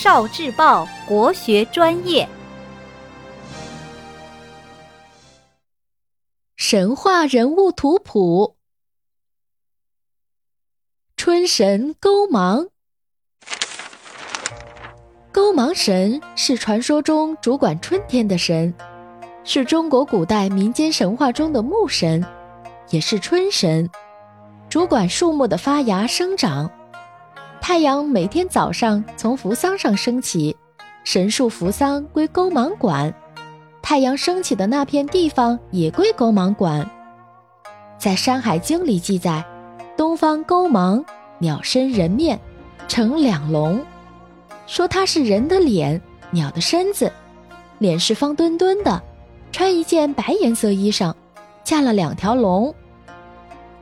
少智报国学专业。神话人物图谱：春神勾芒。勾芒神是传说中主管春天的神，是中国古代民间神话中的木神，也是春神，主管树木的发芽生长。太阳每天早上从扶桑上升起，神树扶桑归勾芒管，太阳升起的那片地方也归勾芒管。在《山海经》里记载，东方勾芒，鸟身人面，成两龙，说它是人的脸，鸟的身子，脸是方墩墩的，穿一件白颜色衣裳，驾了两条龙。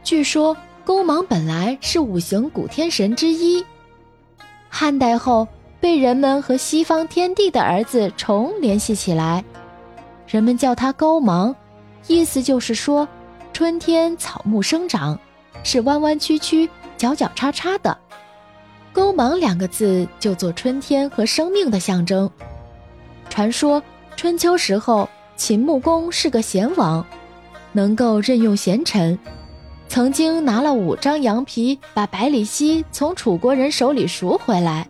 据说勾芒本来是五行古天神之一。汉代后，被人们和西方天帝的儿子重联系起来，人们叫他勾芒，意思就是说，春天草木生长是弯弯曲曲、角角叉叉的，勾芒两个字就做春天和生命的象征。传说春秋时候，秦穆公是个贤王，能够任用贤臣。曾经拿了五张羊皮，把百里奚从楚国人手里赎回来，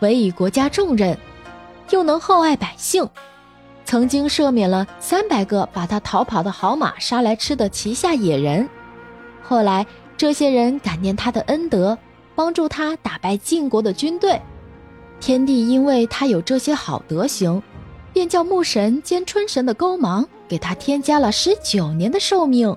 委以国家重任，又能厚爱百姓。曾经赦免了三百个把他逃跑的好马杀来吃的旗下野人。后来这些人感念他的恩德，帮助他打败晋国的军队。天帝因为他有这些好德行，便叫木神兼春神的勾芒给他添加了十九年的寿命。